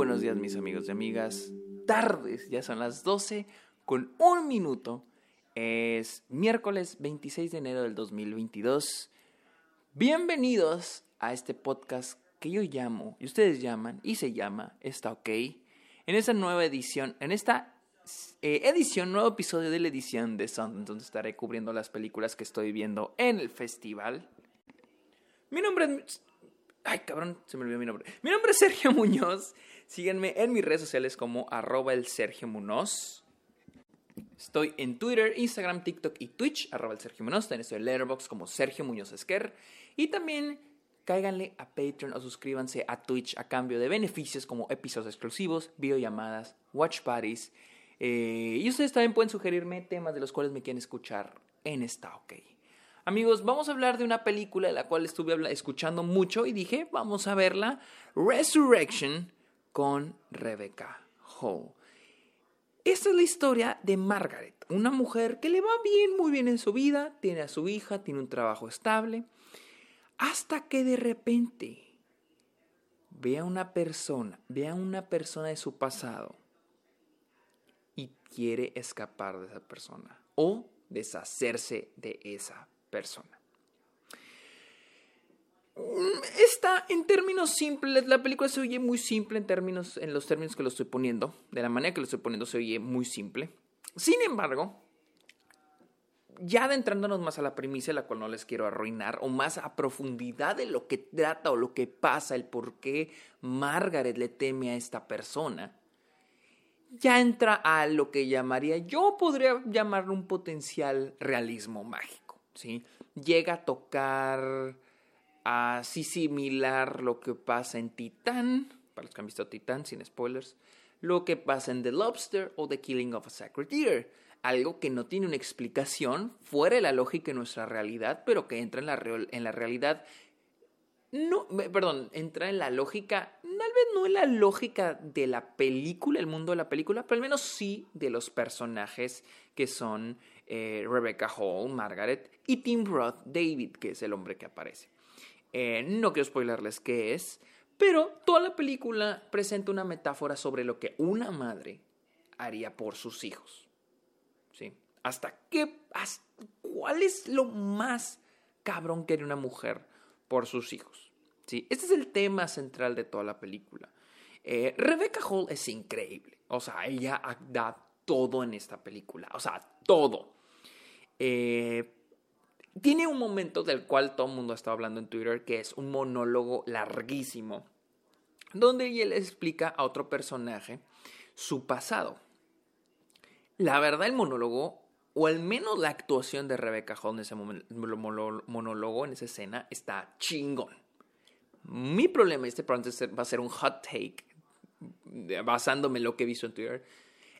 buenos días mis amigos y amigas. Tardes, ya son las 12 con un minuto. Es miércoles 26 de enero del 2022. Bienvenidos a este podcast que yo llamo, y ustedes llaman, y se llama Está OK. En esta nueva edición, en esta eh, edición, nuevo episodio de la edición de Sundance, donde estaré cubriendo las películas que estoy viendo en el festival. Mi nombre es Ay, cabrón, se me olvidó mi nombre. Mi nombre es Sergio Muñoz. Síganme en mis redes sociales como arroba Sergio Muñoz. Estoy en Twitter, Instagram, TikTok y Twitch, arroba el Sergio Muñoz. También estoy en Letterboxd como Sergio Muñoz Esquer. Y también cáiganle a Patreon o suscríbanse a Twitch a cambio de beneficios como episodios exclusivos, videollamadas, watch parties. Eh, y ustedes también pueden sugerirme temas de los cuales me quieren escuchar en esta OK. Amigos, vamos a hablar de una película de la cual estuve escuchando mucho y dije, vamos a verla, Resurrection con Rebecca Hall. Esta es la historia de Margaret, una mujer que le va bien, muy bien en su vida, tiene a su hija, tiene un trabajo estable, hasta que de repente ve a una persona, ve a una persona de su pasado y quiere escapar de esa persona o deshacerse de esa persona. Está en términos simples, la película se oye muy simple en términos, en los términos que lo estoy poniendo, de la manera que lo estoy poniendo se oye muy simple. Sin embargo, ya adentrándonos más a la primicia, la cual no les quiero arruinar, o más a profundidad de lo que trata o lo que pasa, el por qué Margaret le teme a esta persona, ya entra a lo que llamaría, yo podría llamarlo un potencial realismo mágico. ¿Sí? Llega a tocar así similar lo que pasa en Titán, para los que han visto Titán, sin spoilers, lo que pasa en The Lobster o The Killing of a Sacred Deer. Algo que no tiene una explicación fuera de la lógica de nuestra realidad, pero que entra en la, en la realidad. No, perdón, entra en la lógica, tal vez no en la lógica de la película, el mundo de la película, pero al menos sí de los personajes que son eh, Rebecca Hall, Margaret, y Tim Roth, David, que es el hombre que aparece. Eh, no quiero spoilerles qué es, pero toda la película presenta una metáfora sobre lo que una madre haría por sus hijos. ¿Sí? ¿Hasta qué? ¿Cuál es lo más cabrón que haría una mujer por sus hijos? ¿Sí? Este es el tema central de toda la película. Eh, Rebecca Hall es increíble. O sea, ella da todo en esta película. O sea, todo. Eh, tiene un momento del cual todo el mundo está hablando en Twitter, que es un monólogo larguísimo, donde él explica a otro personaje su pasado. La verdad, el monólogo, o al menos la actuación de Rebecca Hall en ese monólogo, en esa escena, está chingón. Mi problema, este probablemente va a ser un hot take, basándome en lo que he visto en Twitter.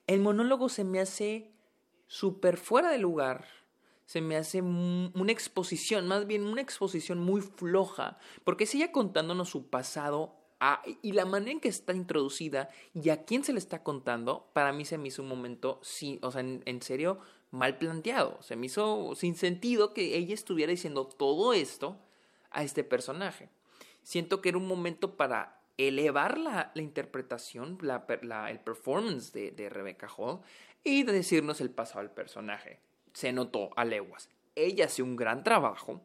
El monólogo se me hace súper fuera de lugar se me hace una exposición, más bien una exposición muy floja, porque sigue contándonos su pasado y la manera en que está introducida y a quién se le está contando, para mí se me hizo un momento, sí, o sea, en, serio, mal planteado. Se me hizo sin sentido que ella estuviera diciendo todo esto a este personaje. Siento que era un momento para elevar la, interpretación, la, el performance de, de Rebecca Hall y de decirnos el pasado del personaje se notó a leguas. Ella hace un gran trabajo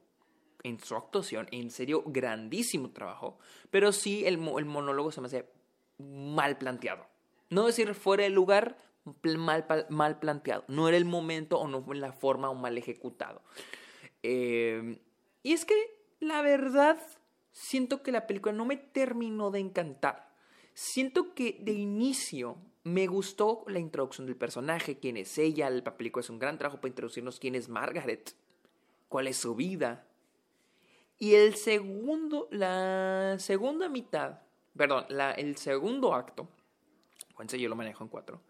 en su actuación, en serio, grandísimo trabajo, pero sí el, monólogo se me hace mal planteado. No decir fuera de lugar, mal, mal planteado. No era el momento o no fue la forma o mal ejecutado. Eh, y es que, la verdad, siento que la película no me terminó de encantar. Siento que de inicio me gustó la introducción del personaje, quién es ella, el papelico es un gran trabajo para introducirnos quién es Margaret, cuál es su vida. Y el segundo, la segunda mitad, perdón, el segundo acto, cuéntense yo lo manejo en cuatro,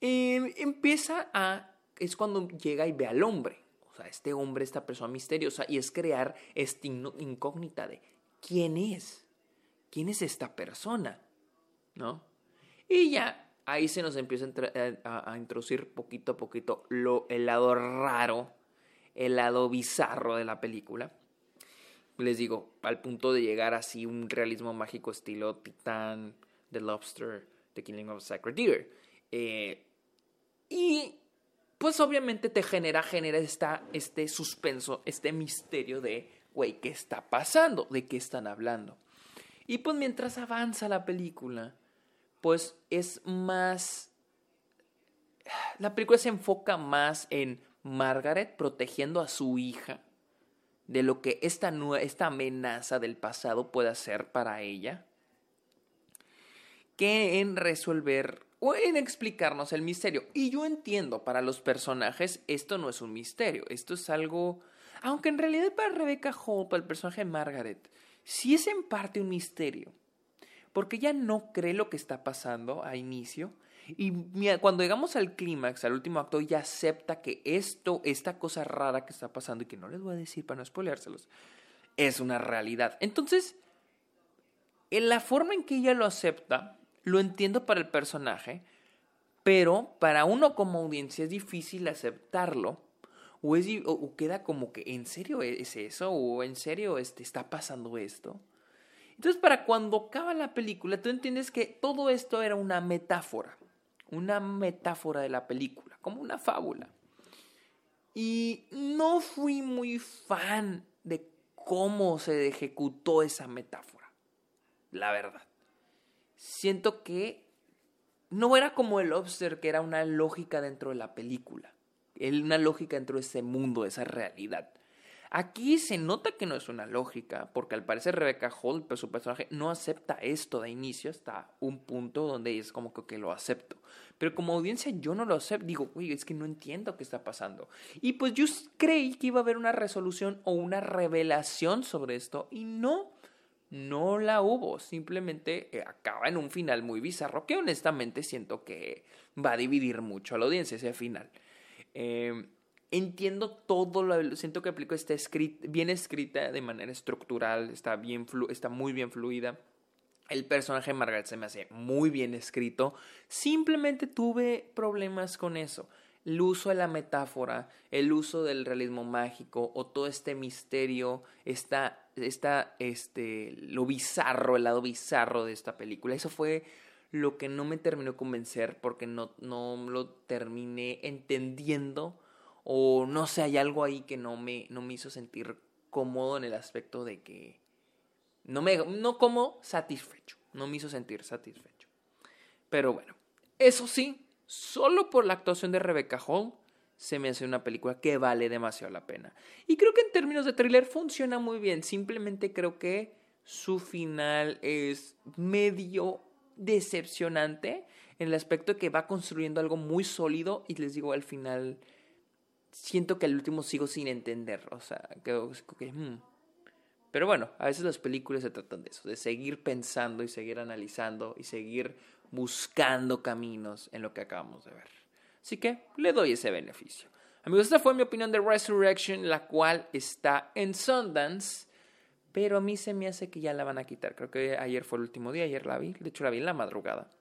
em, empieza a, es cuando llega y ve al hombre, o sea, este hombre, esta persona misteriosa, y es crear esta incógnita de quién es, quién es esta persona, ¿no? Y ya ahí se nos empieza eh, a, introducir poquito a poquito lo, el lado raro, el lado bizarro de la película. Les digo, al punto de llegar así un realismo mágico estilo Titán, The Lobster, The Killing of a Sacred Deer. Eh, y pues obviamente te genera, genera esta, este suspenso, este misterio de, güey, ¿qué está pasando? ¿De qué están hablando? Y pues mientras avanza la película, pues es más... La película se enfoca más en Margaret protegiendo a su hija de lo que esta, esta amenaza del pasado puede hacer para ella, que en resolver o en explicarnos el misterio. Y yo entiendo, para los personajes esto no es un misterio, esto es algo, aunque en realidad para Rebecca para el personaje de Margaret, sí es en parte un misterio, porque ella no cree lo que está pasando a inicio. Y cuando llegamos al clímax, al último acto, ella acepta que esto, esta cosa rara que está pasando y que no les voy a decir para no spoileárselos, es una realidad. Entonces, en la forma en que ella lo acepta, lo entiendo para el personaje, pero para uno como audiencia es difícil aceptarlo. O, es, o, queda como que, ¿en serio es eso? ¿O en serio este, está pasando esto? Entonces, para cuando acaba la película, tú entiendes que todo esto era una metáfora. Una metáfora de la película, como una fábula. Y no fui muy fan de cómo se ejecutó esa metáfora. La verdad siento que no era como el Lobster, que era una lógica dentro de la película, una lógica dentro de ese mundo, de esa realidad. Aquí se nota que no es una lógica, porque al parecer Rebecca Hall, su personaje, no acepta esto de inicio hasta un punto donde es como que, lo acepto. Pero como audiencia yo no lo acepto, digo, uy, es que no entiendo qué está pasando. Y pues yo creí que iba a haber una resolución o una revelación sobre esto, y no, no la hubo, simplemente eh, acaba en un final muy bizarro que honestamente siento que va a dividir mucho a la audiencia ese final. Em, entiendo todo, lo, siento que aplico está escrita, bien escrita de manera estructural, está, bien está muy bien fluida. El personaje de Margaret se me hace muy bien escrito. Simplemente tuve problemas con eso el uso de la metáfora, el uso del realismo mágico o todo este misterio, está, está este, lo bizarro, el lado bizarro de esta película. Eso fue lo que no me terminó convencer porque no, no lo terminé entendiendo o no sé, hay algo ahí que no me, no me hizo sentir cómodo en el aspecto de que no me, no como satisfecho, no me hizo sentir satisfecho. Pero bueno, eso sí, solo por la actuación de Rebecca Hall, se me hace una película que vale demasiado la pena. Y creo que en términos de thriller funciona muy bien. Simplemente creo que su final es medio decepcionante en el aspecto de que va construyendo algo muy sólido y les digo al final siento que al último sigo sin entender, o sea, creo que hmm. pero bueno, a veces las películas se tratan de eso, de seguir pensando y seguir analizando y seguir buscando caminos en lo que acabamos de ver. Así que le doy ese beneficio. Amigos, esta fue mi opinión de Resurrection, la cual está en Sundance, pero a mí se me hace que ya la van a quitar. Creo que ayer fue el último día, ayer la vi, de hecho la vi en la madrugada.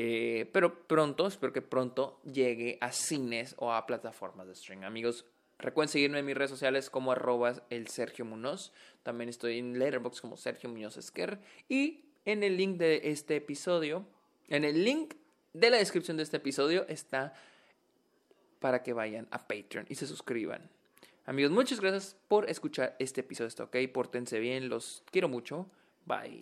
Eh, pero pronto, espero que pronto llegue a cines o a plataformas de streaming. Amigos, recuerden seguirme en mis redes sociales como arroba el Sergio Munoz. También estoy en Letterboxd como Sergio Muñoz Esquer. Y en el link de este episodio, en el link de la descripción de este episodio está para que vayan a Patreon y se suscriban. Amigos, muchas gracias por escuchar este episodio. Está ok, pórtense bien, los quiero mucho. Bye.